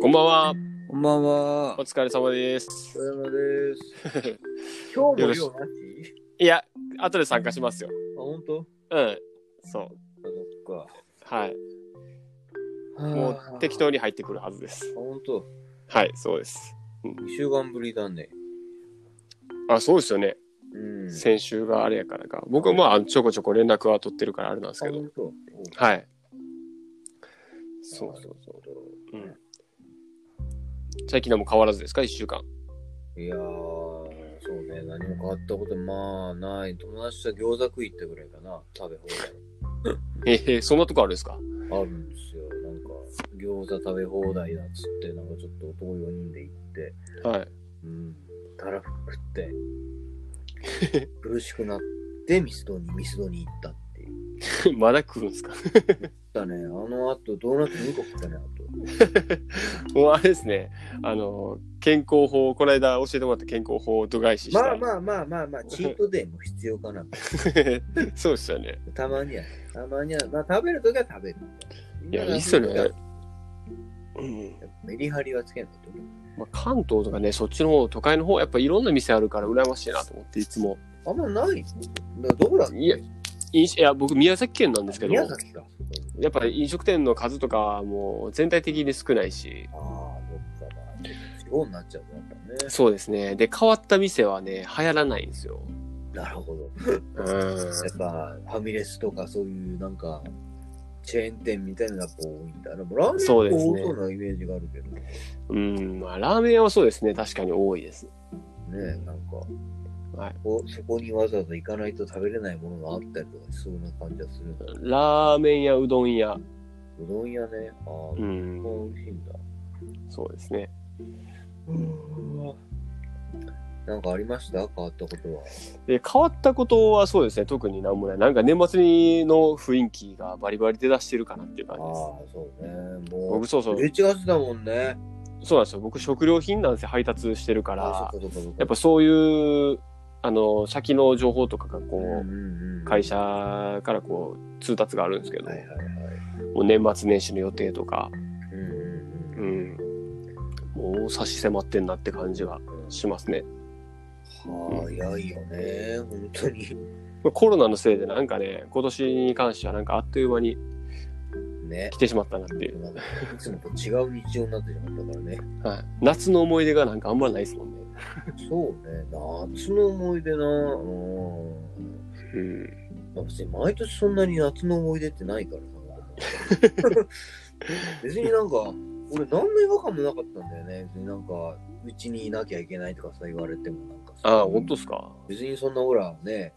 こんばんは。こんばんはお。疲れ様です。お疲れ様です。今日も量なし？いや、後で参加しますよ。あ、ほんとうん。そう。あ、そっはい。か。もはう適当に入ってくるはずです。あ、ほんと。はい、そうです。2週間ぶりだね。あ、そうですよね。うん。先週があれやからか。僕はまあ、ちょこちょこ連絡は取ってるからあれなんですあ、けど。はい。そうそうそう。うん。最近はもう変わらずですか？一週間。いやー、そうね。何も変わったこと、まあ、ない。友達と餃子食い行ったぐらいかな。食べ放 えー、そんなとこあるんですか？題。あるんですよ。なんか、餃子食べ放題だっつって、なんかちょっと男4人で行って、はい。うん。たらふくって、苦しくなって、ミスドに、ミスドに行ったって。まだ来るんですか？だね。あの後、ドーナツ2個食ったね、あと。もうあれですね。あの、健康法、この間教えてもらった健康法を度外視したい。まあまあまあまあまあ、チートデーも必要かな。そうですよね。たまには、たまには、まあ食べるときは食べる。いや、いいっすよね。うんぱメリハリはつけないと。まあ、関東とかね、そっちの方、都会の方、やっぱいろんな店あるから羨ましいなと思って、いつも。あんまないどこだいやいや、僕、宮崎県なんですけど、や宮崎か。っぱり飲食店の数とかはもう全体的に少ないし、ああ、どっかまあ、ちょっと地方になっちゃうとやっぱね。そうですね。で、変わった店はね、流行らないんですよ。なるほど。うん。やっぱ、ファミレスとかそういうなんか、チェーン店みたいなのがやっぱ多いんだ。でもラーメンそうですね多そうなイメージがあるけど。ねうん、まあ、ラーメン屋はそうですね、確かに多いです。なんか、はいこそこにわざわざ行かないと食べれないものがあったりとかしそうな感じはする。ラーメン屋、うどん屋。うどん屋ね。ああ、う。うん美味しいんだ。そうですね。なんかありました？変わったことは。で、変わったことはそうですね、特になんもない。なんか年末の雰囲気がバリバリ出だしてるかなっていうああ感じです。、そうね。もう、僕そうそう11月だもんね。そうなんですよ。僕、食料品なんですよ、配達してるからあ、そっかそっかそっかやっぱそういう、あの、先の情報とかがこう、会社からこう、通達があるんですけど、はいはいはい。もう年末年始の予定とか、うんうもう差し迫ってんなって感じはしますね。早いよね。本当に。まあコロナのせいでなんかね、今年に関してはなんかあっという間にね来。てしまったなっていう。いつもと違う日常になってしまったからね。はい、夏の思い出がなんかあんまりないですもんね。そうね。夏の思い出な。うん。別に毎年そんなに夏の思い出ってないからさ。別になんか、俺何の違和感もなかったんだよね。別になんか、うちにいなきゃいけないとかさ言われてもなんかさ。ああ、本当ですか？別にそんなほらね、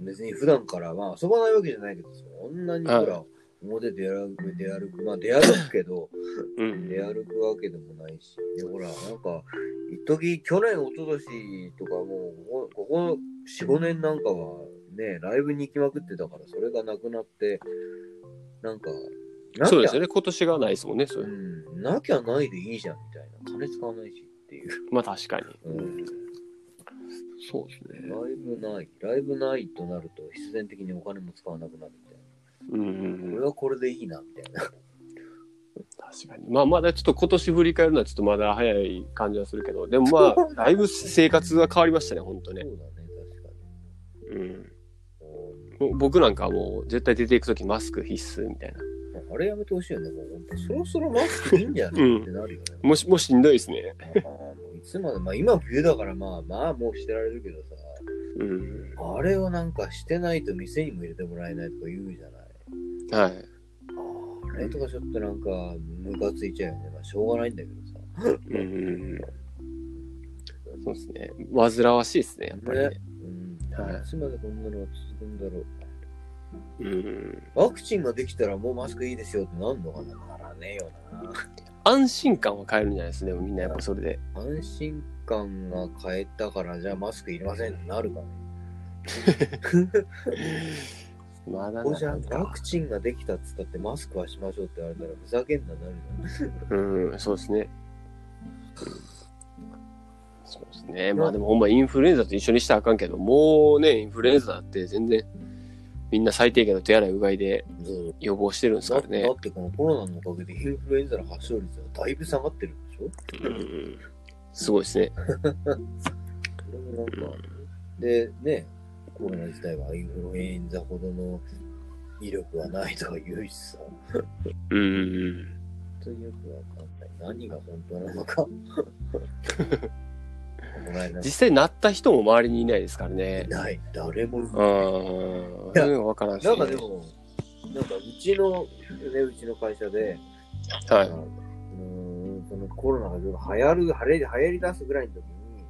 別に普段からまあ遊ばないわけじゃないけど、そんなにほら、は表出歩く、出歩く、まあ出歩くけど、うん。出歩くわけでもないし、で、ほら、なんか、一時去年、一昨年とかもう、ここここ4、5年なんかはね、ライブに行きまくってたから、それがなくなって、なんか、なそうですよね。今年がないですもんね、それ。うん、なきゃないでいいじゃん、みたいな。金使わないしっていう。まあ確かに。うんそうですね。ライブない、ライブないとなると必然的にお金も使わなくなるうんこれはこれでいいな、みたいな。確かに。まあまだちょっと今年振り返るのはちょっとまだ早い感じはするけど、でもまあ、だいぶ生活が変わりましたね、本当ね。そうだね、確かに。うん。僕なんかはもう絶対出ていくときマスク必須みたいな。あれやめてほしいよね、もう本当そろそろマスクいいんじゃない？うんってなるよね。もし、もししんどいですね。あーもういつまで、まあ今冬だからまあまあもうしてられるけどさ、うん。あれをなんかしてないと店にも入れてもらえないとか言うじゃない？はい。あれとかちょっとなんかムカついちゃうよね。まあしょうがないんだけどさ。うん。そうですね。煩わしいですね、やっぱりね。うん。はいいつまでこんなのが続くんだろう。うん。ワクチンができたらもうマスクいいですよってなんのかなならねえよな。安心感は変えるんじゃないですね、みんなやっぱそれで。安心感が変えたからじゃあマスクいりませんってなるかね。まだここじゃワクチンができたっつったってマスクはしましょうって言われたらふざけんななるうん、そうですね。そうですね。まあでもほんまインフルエンザと一緒にしたらあかんけど、もうね、インフルエンザだって全然みんな最低限の手洗いうがいで予防してるんですからねだだ。ってこのコロナのおかげでインフルエンザの発症率はだいぶ下がってるでしょ？うんすごいですね。それもなんか、で、ね、コロナ自体はインフルエンザほどの威力はないとか言うしさ、本うん。当によくわかんない。何が本当なのか。実際なった人も周りにいないですからねい。ない。誰もいない。うん。わからんし、なね。んかでも、なんかうちの、ね、うちの会社で、はい。うーんそのコロナが流行る、流行り流行り出すぐらいの時に、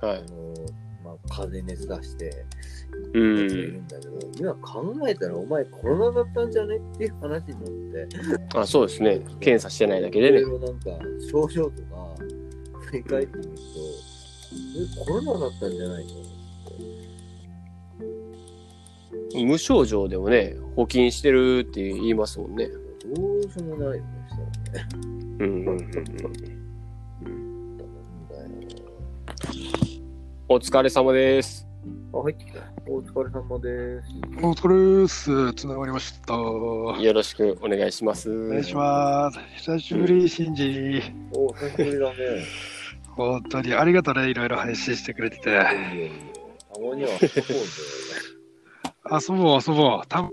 はいあ。のまあ、風邪熱出して、ういるん。んだけど、今考えたらお前コロナだったんじゃねっていう話になって、あ、そうですね。検査してないだけでねい。ろいろなんか症状とか振り返ってみると、えコロナだったんじゃないの無症状でもね、補菌してるって言いますもんね。どうしようもないよね、したらね。うんうんうんうん。お疲れ様です。あ、入ってきた。お疲れ様です。お疲れです。つながりました。およろしくお願いします。お願いします。久しぶり、シンジ。お、久しぶりだね。本当にありがとうね。いろいろ配信してくれてて。たまには遊ぼうぜ。遊ぼう、遊ぼう。た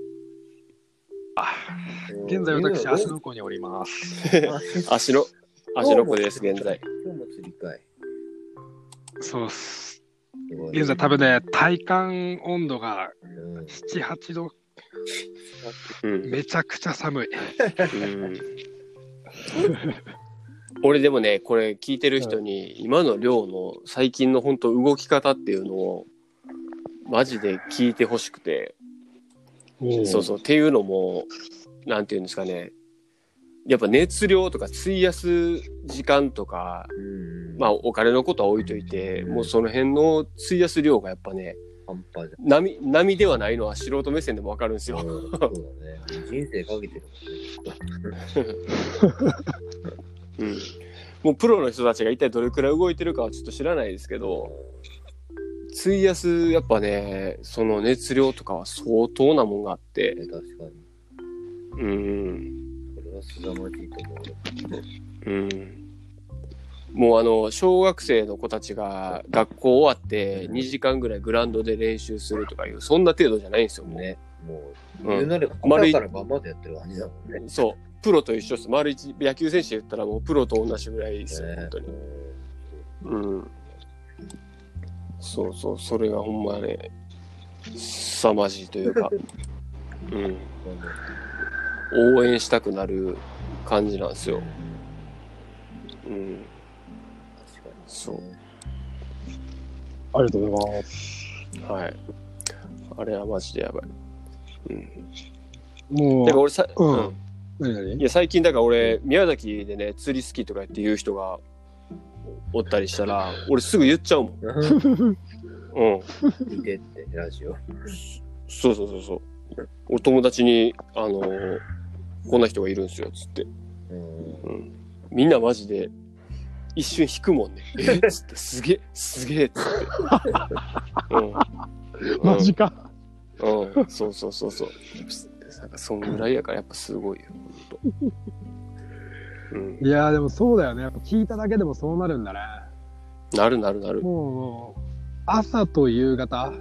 現在私、今芦ノ湖におります。あ足の、足の子です、現在。今日も釣りかい。そうっす。現在多分ね、体感温度がうん7、8度。うん。めちゃくちゃ寒い。うん俺でもね、これ聞いてる人に、今の寮の最近の本当動き方っていうのを、マジで聞いてほしくて、そうそう。っていうのも、なんていうんですかね。やっぱ熱量とか費やす時間とか、うん。まあお金のことは置いといて、もうその辺の費やす量がやっぱね、半端じゃん。波、波ではないのは素人目線でもわかるんですよ。うんそうだね。人生かけてる うん。もうプロの人たちが一体どれくらい動いてるかはちょっと知らないですけど、費やすやっぱね、その熱量とかは相当なもんがあって、もんね。確かに。うん。それは凄まじいと思う。うんもうあの小学生の子たちが学校終わって2時間ぐらいグラウンドで練習するとかいうそんな程度じゃないんですよね。もう、うん。なれから晩までやってる感じだもんね。そう。プロと一緒です。丸一野球選手で言ったらもうプロと同じぐらいですよ、ね。本当に。うん。そうそうそれがほんまね凄まじいというか。うん。応援したくなる感じなんですよ。うん。そうありがとうございます。はいあれはマジでやばいうんもだから俺さ、うんうん何何？いや最近だから俺宮崎でね釣り好きとかって言う人がおったりしたら俺すぐ言っちゃうもん。うん。見てって、ラジオ？そうそうそうそう。お友達にあのーこんな人がいるんですよつって、うん。うん、みんなマジで一瞬引くもんね。え？っつってすげえすげえっつって。うん。マジか。うん、うん、そうそうそうそう。なんかそんぐらいやからやっぱすごいよ。ほんとうん、いやーでもそうだよね。やっぱ聞いただけでもそうなるんだね。なるなるなる。もう朝と夕方、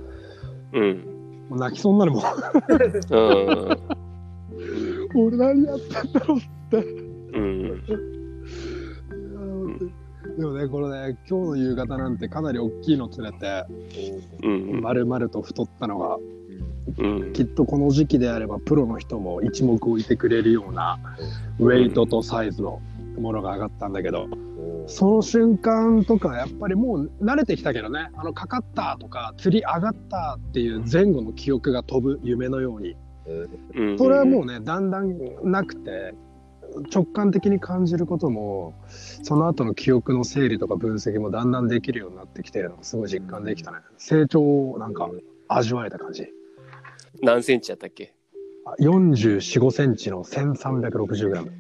うん。もう泣きそうになるもん。うん。俺何やってんだろううん。でもね、これね、今日の夕方なんてかなり大きいの釣れて、うん。丸々と太ったのが、うん。きっとこの時期であれば、プロの人も一目置いてくれるような、ウェイトとサイズのものが上がったんだけど、その瞬間とか、やっぱりもう慣れてきたけどね、あの、かかったとか、釣り上がったっていう前後の記憶が飛ぶ夢のように、うん。それはもうね、だんだんなくて、直感的に感じることも、その後の記憶の整理とか分析もだんだんできるようになってきてるのがすごい実感できたね。成長をなんか味わえた感じ。何センチやったっけ？あ44、5センチの1360グラム。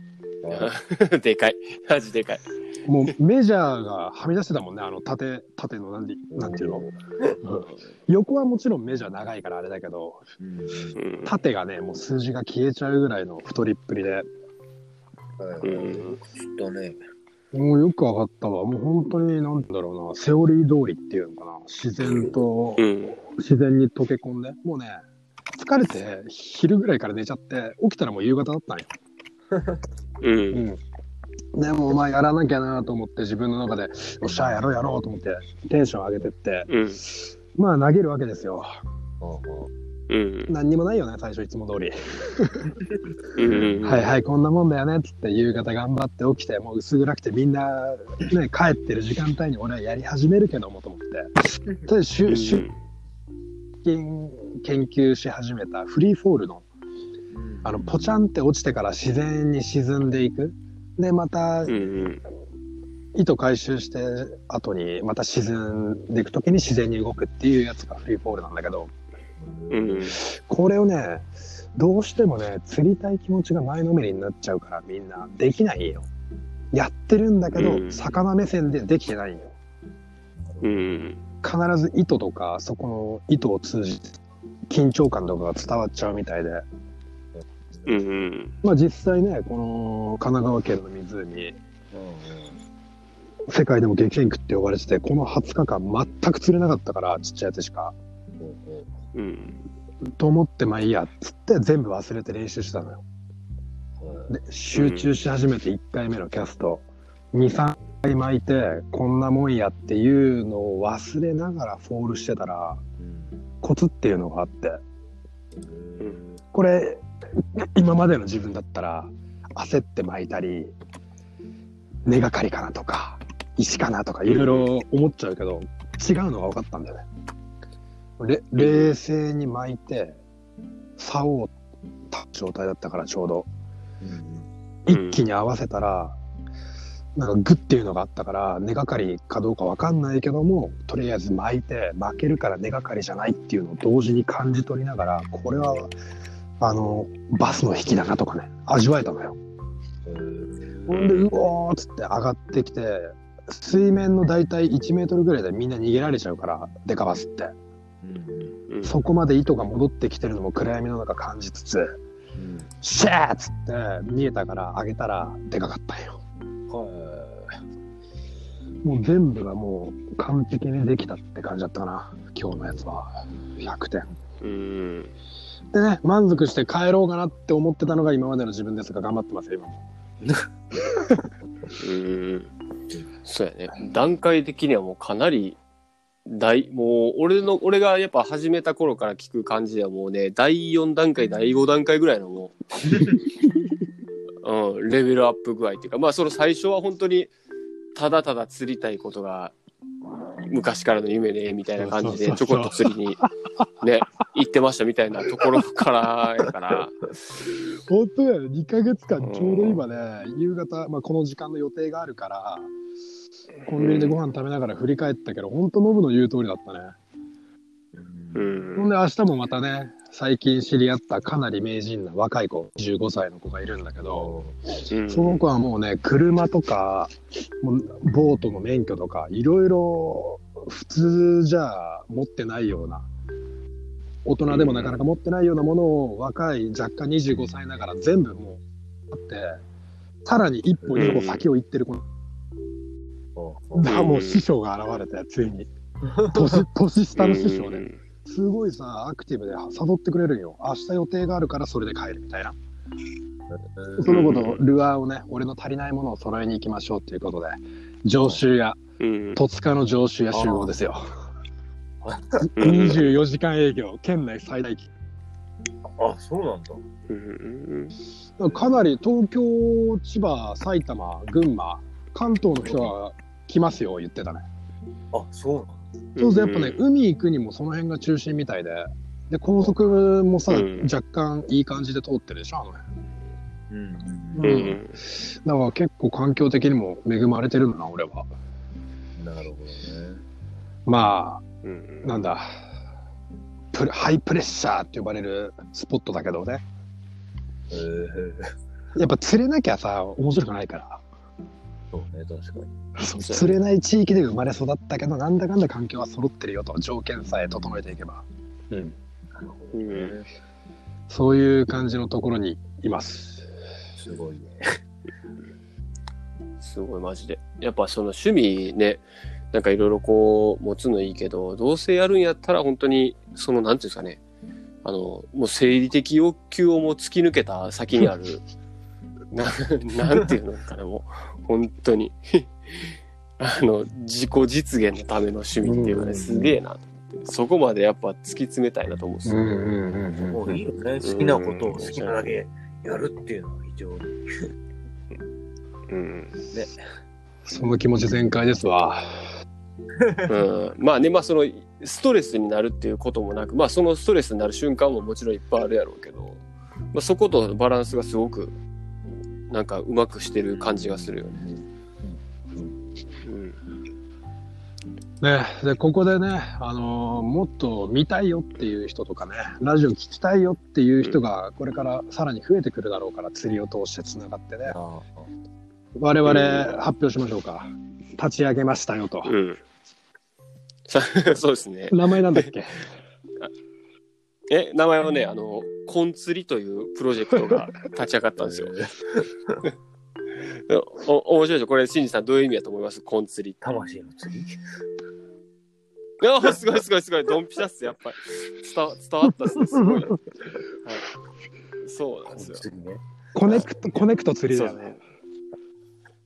でかい。マジでかい。もうメジャーがはみ出してたもんね、あの縦、縦のなんで、なんていうの？うん横はもちろんメジャー長いからあれだけど、縦がね、もう数字が消えちゃうぐらいの太りっぷりで、はいはいうんちょっとね。もうよくわかったわ。もう本当に、なんだろうな、セオリー通りっていうのかな。自然と、うん。自然に溶け込んで、もうね、疲れて、昼ぐらいから寝ちゃって、起きたらもう夕方だったんよ。うん。うん。でも、まあ、やらなきゃなと思って、自分の中で、よっしゃ、やろうやろうと思って、テンション上げてって、うん。まあ、投げるわけですよ。うん。何にもないよね、最初、いつも通り。うん。はいはい、こんなもんだよねっつって、夕方頑張って起きて、もう薄暗くて、みんな、ね、帰ってる時間帯に俺はやり始めるけどもと思って。で、しゅ、しゅ、研究し始めたフリーフォールの、あの、ポチャンって落ちてから自然に沈んでいく。で、またうん。うん。糸回収して後にまた沈んでいく時に自然に動くっていうやつがフリーフォールなんだけどうん。これをねどうしてもね釣りたい気持ちが前のめりになっちゃうからみんなできないよやってるんだけど、うん魚目線でできてないようん。必ず糸とかそこの糸を通じて緊張感とかが伝わっちゃうみたいでうん。まあ実際ねこの神奈川県の湖世界でも激戦区って呼ばれててこの20日間全く釣れなかったからちっちゃいやつしかうん。と思ってまあいいやっつって全部忘れて練習してたのよ。で集中し始めて1回目のキャスト23回巻いてこん。なもん。やっていうのを忘れながらフォールしてたらコツっていうのがあってこれ今までの自分だったら焦って巻いたり根がかりかなとか石かなとかいろいろ思っちゃうけど違うのが分かったん。だよね。れ冷静に巻いて竿を立つ状態だったからちょうど。一気に合わせたら、なんかグッっていうのがあったから根がかりかどうかわかんないけどもとりあえず巻いて負けるから根がかりじゃないっていうのを同時に感じ取りながらこれはあのバスの引きだなとかね味わえたのよ。ほんでうおーっつって上がってきて水面の大体1メートルぐらいでみんな逃げられちゃうからデカバスってうん。そこまで糸が戻ってきてるのも暗闇の中感じつつシャーっつって見えたから上げたらでかかったんよ。もう全部がもう完璧にできたって感じだったかな今日のやつは100点うん。でね満足して帰ろうかなって思ってたのが今までの自分ですが頑張ってますよ今も うん。そうやね。段階的にはもうかなり大、もう俺の、俺がやっぱ始めた頃から聞く感じではもうね、第4段階、第5段階ぐらいのもう、うん、レベルアップ具合っていうか、まあその最初は本当にただただ釣りたいことが昔からの夢ね、みたいな感じでちょこっと釣りにね、行ってましたみたいなところからやから、本当だよね。2ヶ月間ちょうど今ね夕方、まあ、この時間の予定があるからコンビニでご飯食べながら振り返ったけど本当ノブの言う通りだったねうほんん。で明日もまたね最近知り合ったかなり名人な若い子15歳の子がいるんだけど、うんその子はもうね、車とか、もうボートの免許とか、いろいろ普通じゃ持ってないような、大人でもなかなか持ってないようなものを若い若干25歳ながら全部もうあって、さらに一歩二歩先を行ってる子、だもう師匠が現れて、ついに。年年下の師匠で、すごいさ、アクティブで誘ってくれるんよ。明日予定があるからそれで帰るみたいな。その子とルアーをね、俺の足りないものを揃えに行きましょうっていうことで、常習や、うん。戸塚の常習や集合ですよ。うん24時間営業、県内最大級。あ、そうなんだ。うんかなり東京、千葉、埼玉、群馬、関東の人は来ますよ、言ってたね。あ、そう。そうそう、やっぱね、海行くにもその辺が中心みたいで、で、高速もさ、うん若干いい感じで通ってるでしょ、あの辺。うんううんん。だから結構環境的にも恵まれてるんだな、俺は。なるほどね。まうんあ、なんだ、プレハイプレッシャーって呼ばれるスポットだけどね。えー、やっぱ釣れなきゃさ、面白くないから。そうね、確かに。そう釣れない地域で生まれ育ったけどなんだかんだ環境は揃ってるよと条件さえ整えていけばうん。なるほどね。そういう感じのところにいますすごいね。すごいマジで。やっぱその趣味ね、なんかいろいろこう持つのいいけど、どうせやるんやったら本当に、そのなんていうんですかね、あの、もう生理的欲求をもう突き抜けた先にある、ななんていうのかな、もう、本当に。あの、自己実現のための趣味っていうかね、うんすげえなと思って。そこまでやっぱ突き詰めたいなと思うんですよ。んもういいよね。好きなことを好きなだけやるっていうのは非常に。うん。その気持ち全開ですわうん、まあね、まあそのストレスになるっていうこともなく、まあそのストレスになる瞬間ももちろんいっぱいあるやろうけど、まあ、そことのバランスがすごくなんかうまくしてる感じがするよね。うん、ね、でここでね、あのーもっと見たいよっていう人とかねラジオ聞きたいよっていう人がこれからさらに増えてくるだろうから釣りを通してつながってね。あ我々発表しましょうか。立ち上げましたよと。うん。さ そうですね。名前なんだっけ？え、名前はね、あの、コン釣りというプロジェクトが 立ち上がったんですよ。お面白いでしょこれ、シンジさんどういう意味だと思います？コン釣りって。魂の釣り？いや、すごいすごいすごい。ドンピシャっす、やっぱり。伝わ伝わったっすね、すごい。はい。そうなんですよ。ね。コネクトコネクト釣りだよね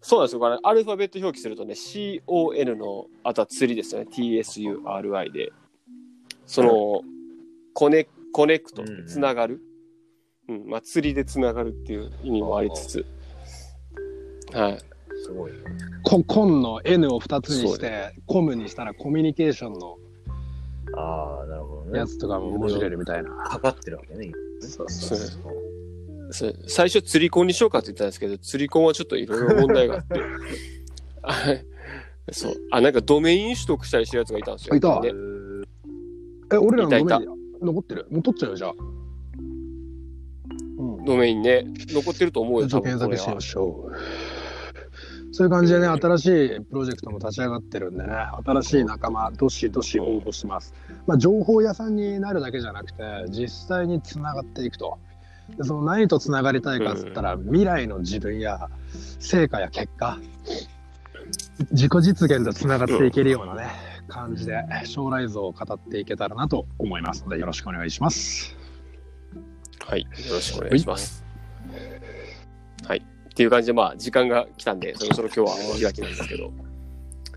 そうなんですよ。これ、アルファベット表記するとね、CON の、あとは釣りですよね。TSURI で。その、コネ、コネクトうん、つながる。うん、まあ、釣りでつながるっていう意味もありつつ。はい。すごいね。ココンの N を2つにしそうてコムにしたらコミュニケーションのああ、なるほどねや。つとかも面白いみたいな。かかってるわけね。そうそうそう最初釣り子にしようかって言ったんですけど、釣り子はちょっといろいろ問題があって。はいそう。あ、なんかドメイン取得したりしてるやつがいたんですよ。いたねえ、俺らのドメインいたい残ってる？もう取っちゃうよ、じゃあ。うん。ドメインね、残ってると思うよ、ちょっと検索しま。しょう。そういう感じでね、新しいプロジェクトも立ち上がってるんでね、新しい仲間、どしどし応募します。まあ、情報屋さんになるだけじゃなくて、実際につながっていくと。でその何とつながりたいかっつったら、未来の自分や成果や結果、自己実現とつながっていけるようなね、感じで将来像を語っていけたらなと思いますので、よろしくお願いします。はい。よろしくお願いします。はい。っていう感じで、まあ、時間が来たんで、そろそろ今日はお開きなんですけど。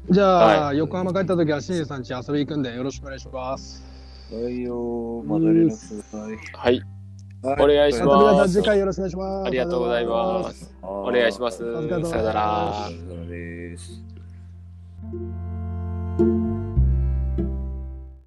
じゃあ、はい横浜帰った時は新次さん家遊び行くんでよろしくお願いします。はいよまた連絡ください。はい。はお願いしますん次回よろしくお願いします。ありがとうございます。おお願いします。さよならお。疲れ様です。